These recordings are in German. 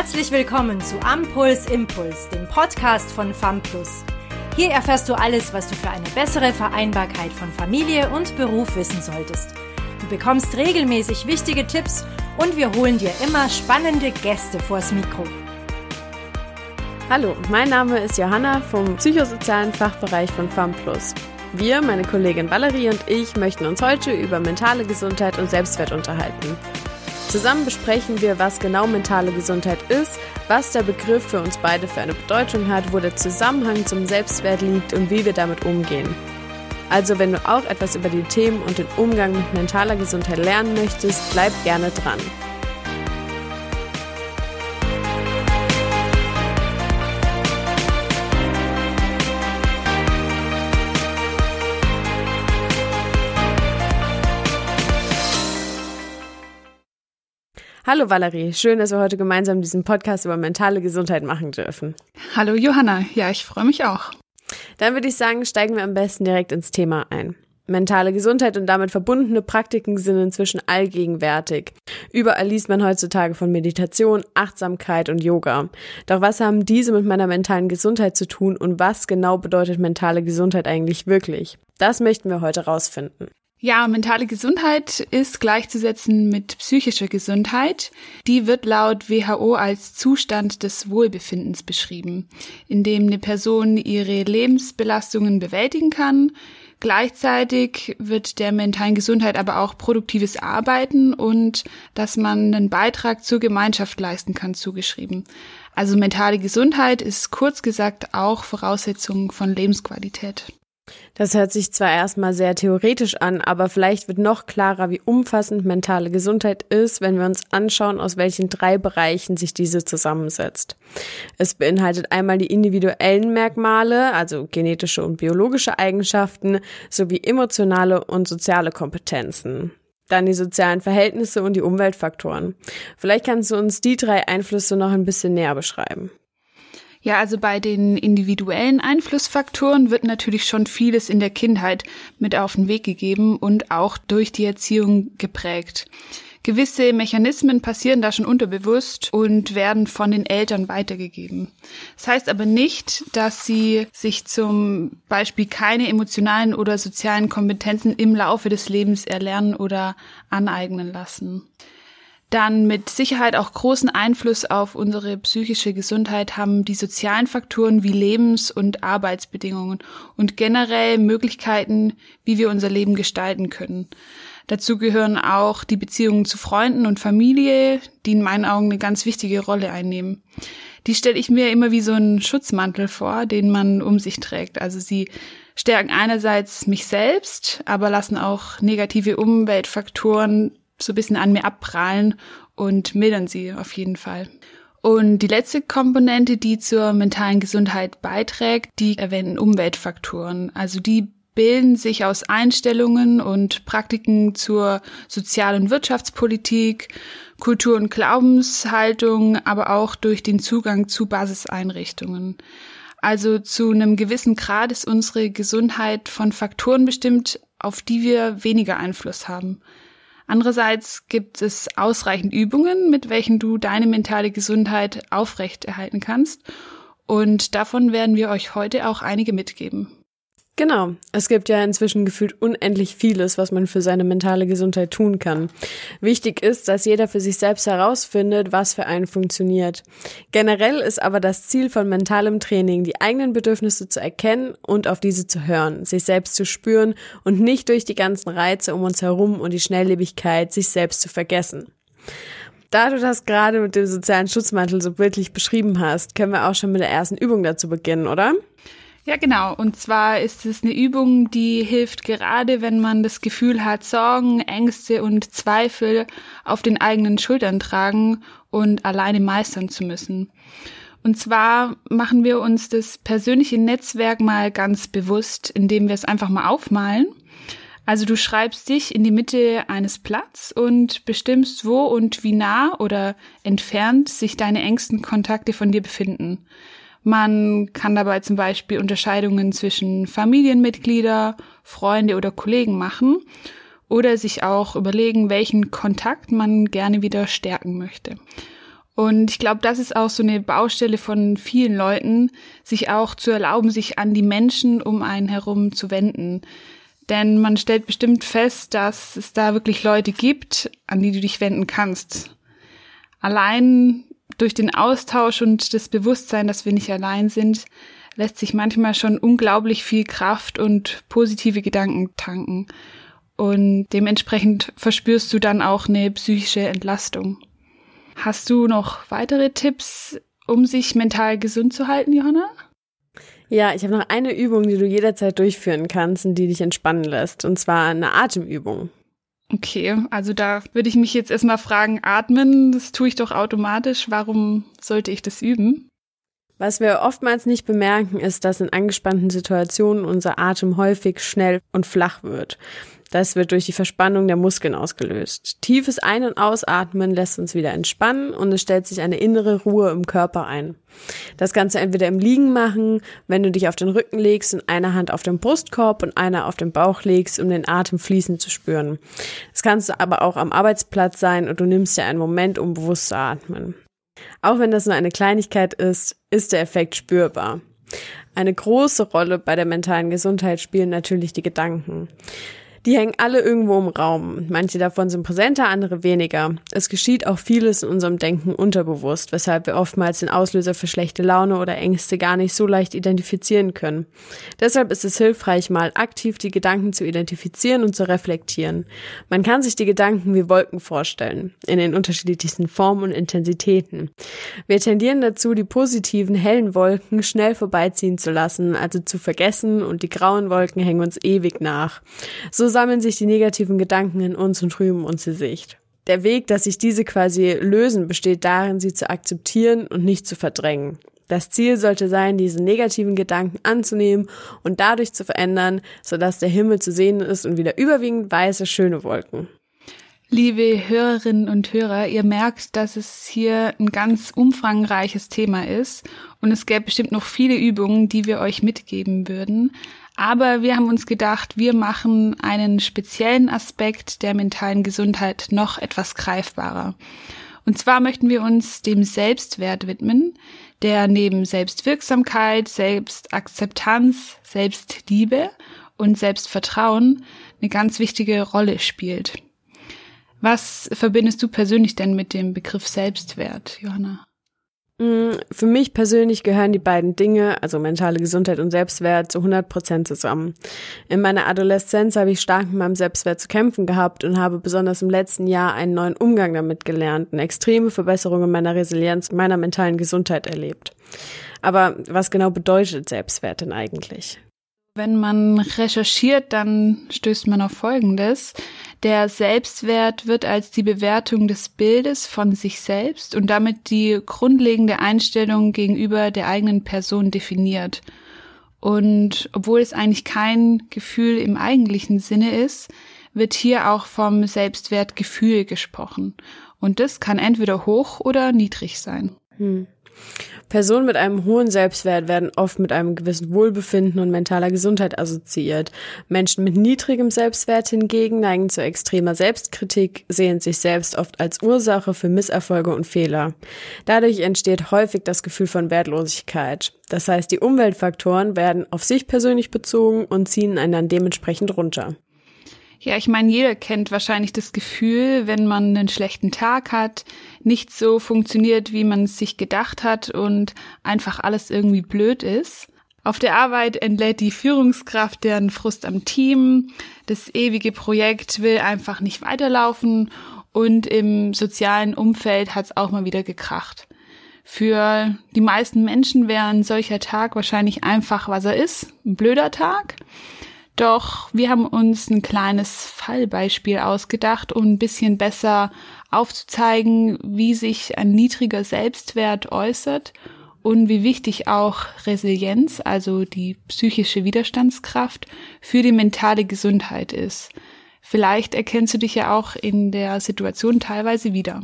Herzlich willkommen zu Ampuls Impuls, dem Podcast von FAMPLUS. Hier erfährst du alles, was du für eine bessere Vereinbarkeit von Familie und Beruf wissen solltest. Du bekommst regelmäßig wichtige Tipps und wir holen dir immer spannende Gäste vors Mikro. Hallo, mein Name ist Johanna vom psychosozialen Fachbereich von FAMPLUS. Wir, meine Kollegin Valerie und ich, möchten uns heute über mentale Gesundheit und Selbstwert unterhalten. Zusammen besprechen wir, was genau mentale Gesundheit ist, was der Begriff für uns beide für eine Bedeutung hat, wo der Zusammenhang zum Selbstwert liegt und wie wir damit umgehen. Also wenn du auch etwas über die Themen und den Umgang mit mentaler Gesundheit lernen möchtest, bleib gerne dran. Hallo Valerie, schön, dass wir heute gemeinsam diesen Podcast über mentale Gesundheit machen dürfen. Hallo Johanna, ja, ich freue mich auch. Dann würde ich sagen, steigen wir am besten direkt ins Thema ein. Mentale Gesundheit und damit verbundene Praktiken sind inzwischen allgegenwärtig. Überall liest man heutzutage von Meditation, Achtsamkeit und Yoga. Doch was haben diese mit meiner mentalen Gesundheit zu tun und was genau bedeutet mentale Gesundheit eigentlich wirklich? Das möchten wir heute rausfinden. Ja, mentale Gesundheit ist gleichzusetzen mit psychischer Gesundheit. Die wird laut WHO als Zustand des Wohlbefindens beschrieben, in dem eine Person ihre Lebensbelastungen bewältigen kann. Gleichzeitig wird der mentalen Gesundheit aber auch produktives Arbeiten und dass man einen Beitrag zur Gemeinschaft leisten kann zugeschrieben. Also mentale Gesundheit ist kurz gesagt auch Voraussetzung von Lebensqualität. Das hört sich zwar erstmal sehr theoretisch an, aber vielleicht wird noch klarer, wie umfassend mentale Gesundheit ist, wenn wir uns anschauen, aus welchen drei Bereichen sich diese zusammensetzt. Es beinhaltet einmal die individuellen Merkmale, also genetische und biologische Eigenschaften, sowie emotionale und soziale Kompetenzen. Dann die sozialen Verhältnisse und die Umweltfaktoren. Vielleicht kannst du uns die drei Einflüsse noch ein bisschen näher beschreiben. Ja, also bei den individuellen Einflussfaktoren wird natürlich schon vieles in der Kindheit mit auf den Weg gegeben und auch durch die Erziehung geprägt. Gewisse Mechanismen passieren da schon unterbewusst und werden von den Eltern weitergegeben. Das heißt aber nicht, dass sie sich zum Beispiel keine emotionalen oder sozialen Kompetenzen im Laufe des Lebens erlernen oder aneignen lassen. Dann mit Sicherheit auch großen Einfluss auf unsere psychische Gesundheit haben die sozialen Faktoren wie Lebens- und Arbeitsbedingungen und generell Möglichkeiten, wie wir unser Leben gestalten können. Dazu gehören auch die Beziehungen zu Freunden und Familie, die in meinen Augen eine ganz wichtige Rolle einnehmen. Die stelle ich mir immer wie so einen Schutzmantel vor, den man um sich trägt. Also sie stärken einerseits mich selbst, aber lassen auch negative Umweltfaktoren so ein bisschen an mir abprallen und mildern sie auf jeden Fall. Und die letzte Komponente, die zur mentalen Gesundheit beiträgt, die erwähnten Umweltfaktoren. Also die bilden sich aus Einstellungen und Praktiken zur Sozial- und Wirtschaftspolitik, Kultur- und Glaubenshaltung, aber auch durch den Zugang zu Basiseinrichtungen. Also zu einem gewissen Grad ist unsere Gesundheit von Faktoren bestimmt, auf die wir weniger Einfluss haben. Andererseits gibt es ausreichend Übungen, mit welchen du deine mentale Gesundheit aufrechterhalten kannst. Und davon werden wir euch heute auch einige mitgeben. Genau. Es gibt ja inzwischen gefühlt unendlich vieles, was man für seine mentale Gesundheit tun kann. Wichtig ist, dass jeder für sich selbst herausfindet, was für einen funktioniert. Generell ist aber das Ziel von mentalem Training, die eigenen Bedürfnisse zu erkennen und auf diese zu hören, sich selbst zu spüren und nicht durch die ganzen Reize um uns herum und die Schnelllebigkeit sich selbst zu vergessen. Da du das gerade mit dem sozialen Schutzmantel so bildlich beschrieben hast, können wir auch schon mit der ersten Übung dazu beginnen, oder? Ja, genau. Und zwar ist es eine Übung, die hilft gerade, wenn man das Gefühl hat, Sorgen, Ängste und Zweifel auf den eigenen Schultern tragen und alleine meistern zu müssen. Und zwar machen wir uns das persönliche Netzwerk mal ganz bewusst, indem wir es einfach mal aufmalen. Also du schreibst dich in die Mitte eines Platz und bestimmst, wo und wie nah oder entfernt sich deine engsten Kontakte von dir befinden. Man kann dabei zum Beispiel Unterscheidungen zwischen Familienmitglieder, Freunde oder Kollegen machen oder sich auch überlegen, welchen Kontakt man gerne wieder stärken möchte. Und ich glaube, das ist auch so eine Baustelle von vielen Leuten, sich auch zu erlauben, sich an die Menschen um einen herum zu wenden. Denn man stellt bestimmt fest, dass es da wirklich Leute gibt, an die du dich wenden kannst. Allein durch den Austausch und das Bewusstsein, dass wir nicht allein sind, lässt sich manchmal schon unglaublich viel Kraft und positive Gedanken tanken. Und dementsprechend verspürst du dann auch eine psychische Entlastung. Hast du noch weitere Tipps, um sich mental gesund zu halten, Johanna? Ja, ich habe noch eine Übung, die du jederzeit durchführen kannst und die dich entspannen lässt. Und zwar eine Atemübung. Okay, also da würde ich mich jetzt erstmal fragen, atmen, das tue ich doch automatisch. Warum sollte ich das üben? Was wir oftmals nicht bemerken, ist, dass in angespannten Situationen unser Atem häufig schnell und flach wird. Das wird durch die Verspannung der Muskeln ausgelöst. Tiefes Ein- und Ausatmen lässt uns wieder entspannen und es stellt sich eine innere Ruhe im Körper ein. Das kannst du entweder im Liegen machen, wenn du dich auf den Rücken legst und eine Hand auf den Brustkorb und eine auf den Bauch legst, um den Atem fließend zu spüren. Das kannst du aber auch am Arbeitsplatz sein und du nimmst dir einen Moment, um bewusst zu atmen. Auch wenn das nur eine Kleinigkeit ist, ist der Effekt spürbar. Eine große Rolle bei der mentalen Gesundheit spielen natürlich die Gedanken. Die hängen alle irgendwo im Raum. Manche davon sind präsenter, andere weniger. Es geschieht auch vieles in unserem Denken unterbewusst, weshalb wir oftmals den Auslöser für schlechte Laune oder Ängste gar nicht so leicht identifizieren können. Deshalb ist es hilfreich, mal aktiv die Gedanken zu identifizieren und zu reflektieren. Man kann sich die Gedanken wie Wolken vorstellen, in den unterschiedlichsten Formen und Intensitäten. Wir tendieren dazu, die positiven, hellen Wolken schnell vorbeiziehen zu lassen, also zu vergessen und die grauen Wolken hängen uns ewig nach. So sammeln sich die negativen Gedanken in uns und trüben uns die Sicht. Der Weg, dass sich diese quasi lösen, besteht darin, sie zu akzeptieren und nicht zu verdrängen. Das Ziel sollte sein, diese negativen Gedanken anzunehmen und dadurch zu verändern, sodass der Himmel zu sehen ist und wieder überwiegend weiße, schöne Wolken. Liebe Hörerinnen und Hörer, ihr merkt, dass es hier ein ganz umfangreiches Thema ist und es gäbe bestimmt noch viele Übungen, die wir euch mitgeben würden. Aber wir haben uns gedacht, wir machen einen speziellen Aspekt der mentalen Gesundheit noch etwas greifbarer. Und zwar möchten wir uns dem Selbstwert widmen, der neben Selbstwirksamkeit, Selbstakzeptanz, Selbstliebe und Selbstvertrauen eine ganz wichtige Rolle spielt. Was verbindest du persönlich denn mit dem Begriff Selbstwert, Johanna? Mm, für mich persönlich gehören die beiden Dinge, also mentale Gesundheit und Selbstwert, zu 100 Prozent zusammen. In meiner Adoleszenz habe ich stark mit meinem Selbstwert zu kämpfen gehabt und habe besonders im letzten Jahr einen neuen Umgang damit gelernt und extreme Verbesserungen meiner Resilienz, meiner mentalen Gesundheit erlebt. Aber was genau bedeutet Selbstwert denn eigentlich? Wenn man recherchiert, dann stößt man auf Folgendes. Der Selbstwert wird als die Bewertung des Bildes von sich selbst und damit die grundlegende Einstellung gegenüber der eigenen Person definiert. Und obwohl es eigentlich kein Gefühl im eigentlichen Sinne ist, wird hier auch vom Selbstwertgefühl gesprochen. Und das kann entweder hoch oder niedrig sein. Hm. Personen mit einem hohen Selbstwert werden oft mit einem gewissen Wohlbefinden und mentaler Gesundheit assoziiert. Menschen mit niedrigem Selbstwert hingegen neigen zu extremer Selbstkritik, sehen sich selbst oft als Ursache für Misserfolge und Fehler. Dadurch entsteht häufig das Gefühl von Wertlosigkeit. Das heißt, die Umweltfaktoren werden auf sich persönlich bezogen und ziehen einen dann dementsprechend runter. Ja, ich meine, jeder kennt wahrscheinlich das Gefühl, wenn man einen schlechten Tag hat, nicht so funktioniert, wie man es sich gedacht hat und einfach alles irgendwie blöd ist. Auf der Arbeit entlädt die Führungskraft deren Frust am Team, das ewige Projekt will einfach nicht weiterlaufen und im sozialen Umfeld hat es auch mal wieder gekracht. Für die meisten Menschen wäre ein solcher Tag wahrscheinlich einfach, was er ist, ein blöder Tag. Doch wir haben uns ein kleines Fallbeispiel ausgedacht, um ein bisschen besser aufzuzeigen, wie sich ein niedriger Selbstwert äußert und wie wichtig auch Resilienz, also die psychische Widerstandskraft, für die mentale Gesundheit ist. Vielleicht erkennst du dich ja auch in der Situation teilweise wieder.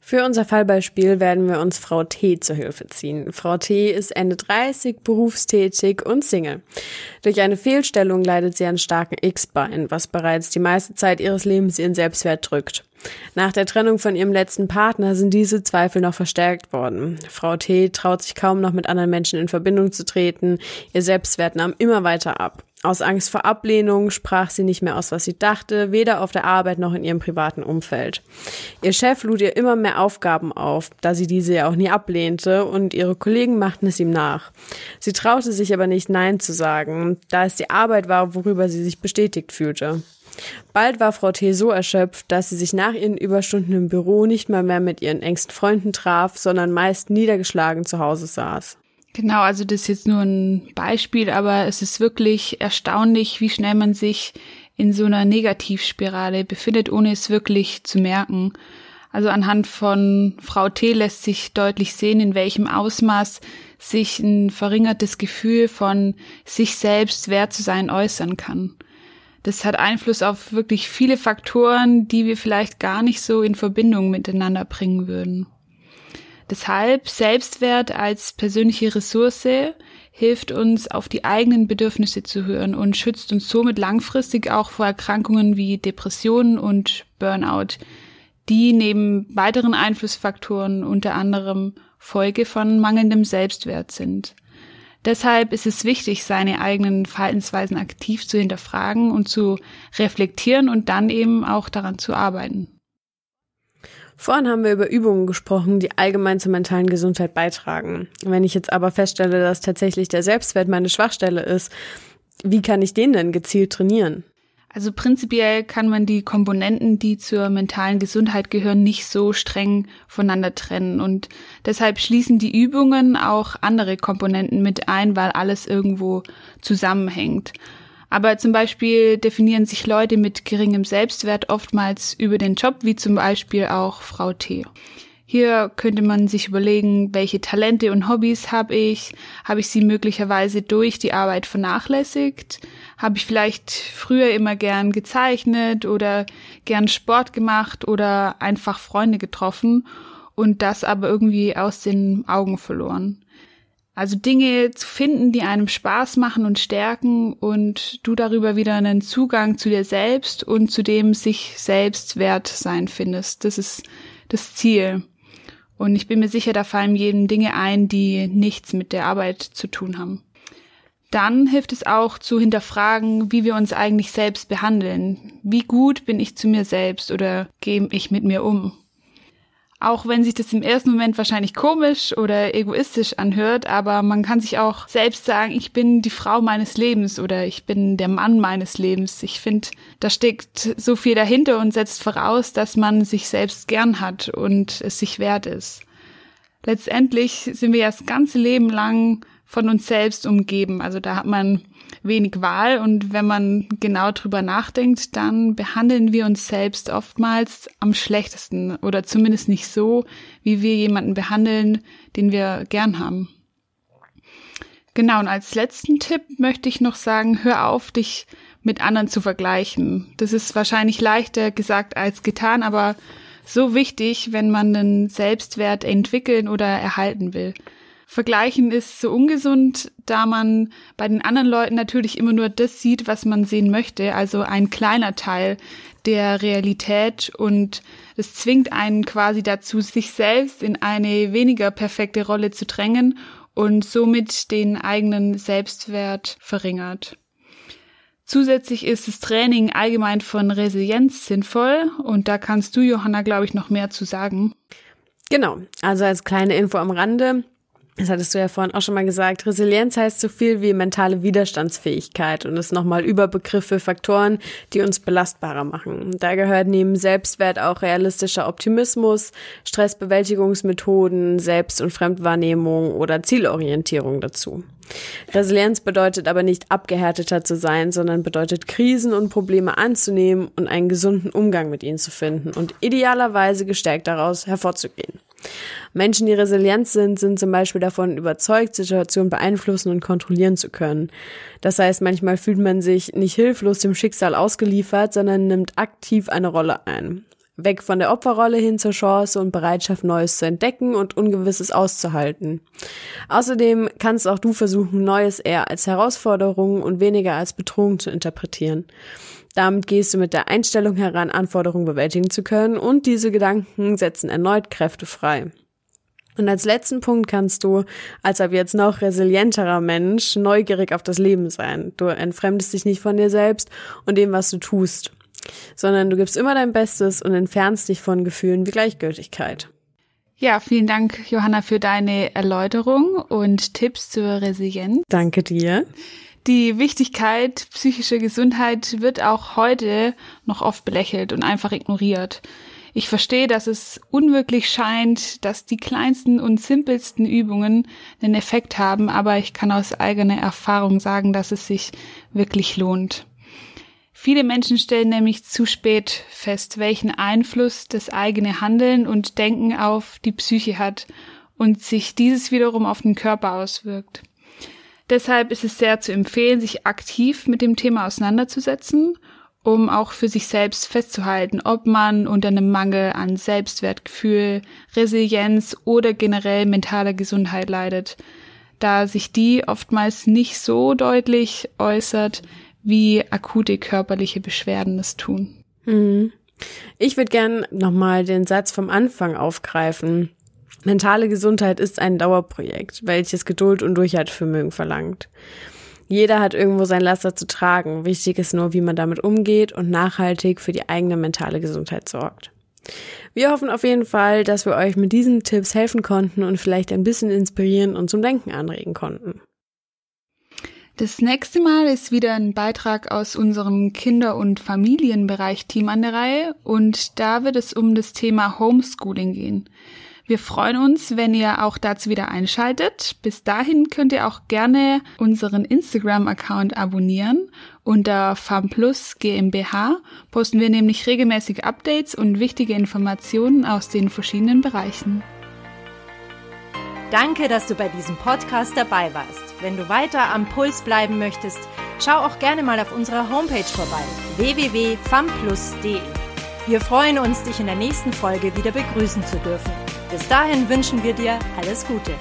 Für unser Fallbeispiel werden wir uns Frau T zur Hilfe ziehen. Frau T ist Ende 30, berufstätig und Single. Durch eine Fehlstellung leidet sie an starken X-Bein, was bereits die meiste Zeit ihres Lebens ihren Selbstwert drückt. Nach der Trennung von ihrem letzten Partner sind diese Zweifel noch verstärkt worden. Frau T traut sich kaum noch mit anderen Menschen in Verbindung zu treten, ihr Selbstwert nahm immer weiter ab. Aus Angst vor Ablehnung sprach sie nicht mehr aus, was sie dachte, weder auf der Arbeit noch in ihrem privaten Umfeld. Ihr Chef lud ihr immer mehr Aufgaben auf, da sie diese ja auch nie ablehnte, und ihre Kollegen machten es ihm nach. Sie traute sich aber nicht Nein zu sagen, da es die Arbeit war, worüber sie sich bestätigt fühlte. Bald war Frau T. so erschöpft, dass sie sich nach ihren Überstunden im Büro nicht mal mehr mit ihren engsten Freunden traf, sondern meist niedergeschlagen zu Hause saß. Genau, also das ist jetzt nur ein Beispiel, aber es ist wirklich erstaunlich, wie schnell man sich in so einer Negativspirale befindet, ohne es wirklich zu merken. Also anhand von Frau T lässt sich deutlich sehen, in welchem Ausmaß sich ein verringertes Gefühl von sich selbst wert zu sein äußern kann. Das hat Einfluss auf wirklich viele Faktoren, die wir vielleicht gar nicht so in Verbindung miteinander bringen würden. Deshalb Selbstwert als persönliche Ressource hilft uns, auf die eigenen Bedürfnisse zu hören und schützt uns somit langfristig auch vor Erkrankungen wie Depressionen und Burnout, die neben weiteren Einflussfaktoren unter anderem Folge von mangelndem Selbstwert sind. Deshalb ist es wichtig, seine eigenen Verhaltensweisen aktiv zu hinterfragen und zu reflektieren und dann eben auch daran zu arbeiten. Vorhin haben wir über Übungen gesprochen, die allgemein zur mentalen Gesundheit beitragen. Wenn ich jetzt aber feststelle, dass tatsächlich der Selbstwert meine Schwachstelle ist, wie kann ich den denn gezielt trainieren? Also prinzipiell kann man die Komponenten, die zur mentalen Gesundheit gehören, nicht so streng voneinander trennen. Und deshalb schließen die Übungen auch andere Komponenten mit ein, weil alles irgendwo zusammenhängt. Aber zum Beispiel definieren sich Leute mit geringem Selbstwert oftmals über den Job, wie zum Beispiel auch Frau T. Hier könnte man sich überlegen, welche Talente und Hobbys habe ich? Habe ich sie möglicherweise durch die Arbeit vernachlässigt? Habe ich vielleicht früher immer gern gezeichnet oder gern Sport gemacht oder einfach Freunde getroffen und das aber irgendwie aus den Augen verloren? Also Dinge zu finden, die einem Spaß machen und stärken und du darüber wieder einen Zugang zu dir selbst und zu dem sich selbst wert sein findest. Das ist das Ziel. Und ich bin mir sicher, da fallen jedem Dinge ein, die nichts mit der Arbeit zu tun haben. Dann hilft es auch zu hinterfragen, wie wir uns eigentlich selbst behandeln. Wie gut bin ich zu mir selbst oder gehe ich mit mir um? Auch wenn sich das im ersten Moment wahrscheinlich komisch oder egoistisch anhört, aber man kann sich auch selbst sagen, ich bin die Frau meines Lebens oder ich bin der Mann meines Lebens. Ich finde, da steckt so viel dahinter und setzt voraus, dass man sich selbst gern hat und es sich wert ist. Letztendlich sind wir ja das ganze Leben lang von uns selbst umgeben. Also da hat man wenig Wahl und wenn man genau drüber nachdenkt, dann behandeln wir uns selbst oftmals am schlechtesten oder zumindest nicht so, wie wir jemanden behandeln, den wir gern haben. Genau, und als letzten Tipp möchte ich noch sagen, hör auf, dich mit anderen zu vergleichen. Das ist wahrscheinlich leichter gesagt als getan, aber so wichtig, wenn man den Selbstwert entwickeln oder erhalten will. Vergleichen ist so ungesund, da man bei den anderen Leuten natürlich immer nur das sieht, was man sehen möchte, also ein kleiner Teil der Realität und es zwingt einen quasi dazu, sich selbst in eine weniger perfekte Rolle zu drängen und somit den eigenen Selbstwert verringert. Zusätzlich ist das Training allgemein von Resilienz sinnvoll und da kannst du, Johanna, glaube ich, noch mehr zu sagen. Genau, also als kleine Info am Rande. Das hattest du ja vorhin auch schon mal gesagt. Resilienz heißt so viel wie mentale Widerstandsfähigkeit und ist nochmal Überbegriff für Faktoren, die uns belastbarer machen. Da gehört neben Selbstwert auch realistischer Optimismus, Stressbewältigungsmethoden, Selbst- und Fremdwahrnehmung oder Zielorientierung dazu. Resilienz bedeutet aber nicht abgehärteter zu sein, sondern bedeutet Krisen und Probleme anzunehmen und einen gesunden Umgang mit ihnen zu finden und idealerweise gestärkt daraus hervorzugehen. Menschen, die resilient sind, sind zum Beispiel davon überzeugt, Situationen beeinflussen und kontrollieren zu können. Das heißt, manchmal fühlt man sich nicht hilflos dem Schicksal ausgeliefert, sondern nimmt aktiv eine Rolle ein. Weg von der Opferrolle hin zur Chance und Bereitschaft, Neues zu entdecken und Ungewisses auszuhalten. Außerdem kannst auch du versuchen, Neues eher als Herausforderung und weniger als Bedrohung zu interpretieren. Damit gehst du mit der Einstellung heran, Anforderungen bewältigen zu können und diese Gedanken setzen erneut Kräfte frei. Und als letzten Punkt kannst du, als ab jetzt noch resilienterer Mensch, neugierig auf das Leben sein. Du entfremdest dich nicht von dir selbst und dem, was du tust, sondern du gibst immer dein Bestes und entfernst dich von Gefühlen wie Gleichgültigkeit. Ja, vielen Dank, Johanna, für deine Erläuterung und Tipps zur Resilienz. Danke dir. Die Wichtigkeit psychischer Gesundheit wird auch heute noch oft belächelt und einfach ignoriert. Ich verstehe, dass es unwirklich scheint, dass die kleinsten und simpelsten Übungen einen Effekt haben, aber ich kann aus eigener Erfahrung sagen, dass es sich wirklich lohnt. Viele Menschen stellen nämlich zu spät fest, welchen Einfluss das eigene Handeln und Denken auf die Psyche hat und sich dieses wiederum auf den Körper auswirkt. Deshalb ist es sehr zu empfehlen, sich aktiv mit dem Thema auseinanderzusetzen um auch für sich selbst festzuhalten, ob man unter einem Mangel an Selbstwertgefühl, Resilienz oder generell mentaler Gesundheit leidet, da sich die oftmals nicht so deutlich äußert, wie akute körperliche Beschwerden es tun. Mhm. Ich würde gern nochmal den Satz vom Anfang aufgreifen. Mentale Gesundheit ist ein Dauerprojekt, welches Geduld und Durchhaltevermögen verlangt. Jeder hat irgendwo sein Laster zu tragen. Wichtig ist nur, wie man damit umgeht und nachhaltig für die eigene mentale Gesundheit sorgt. Wir hoffen auf jeden Fall, dass wir euch mit diesen Tipps helfen konnten und vielleicht ein bisschen inspirieren und zum Denken anregen konnten. Das nächste Mal ist wieder ein Beitrag aus unserem Kinder- und Familienbereich Team an der Reihe und da wird es um das Thema Homeschooling gehen. Wir freuen uns, wenn ihr auch dazu wieder einschaltet. Bis dahin könnt ihr auch gerne unseren Instagram-Account abonnieren. Unter FAMPLUS GmbH posten wir nämlich regelmäßig Updates und wichtige Informationen aus den verschiedenen Bereichen. Danke, dass du bei diesem Podcast dabei warst. Wenn du weiter am Puls bleiben möchtest, schau auch gerne mal auf unserer Homepage vorbei www.famplus.de. Wir freuen uns, dich in der nächsten Folge wieder begrüßen zu dürfen. Bis dahin wünschen wir dir alles Gute.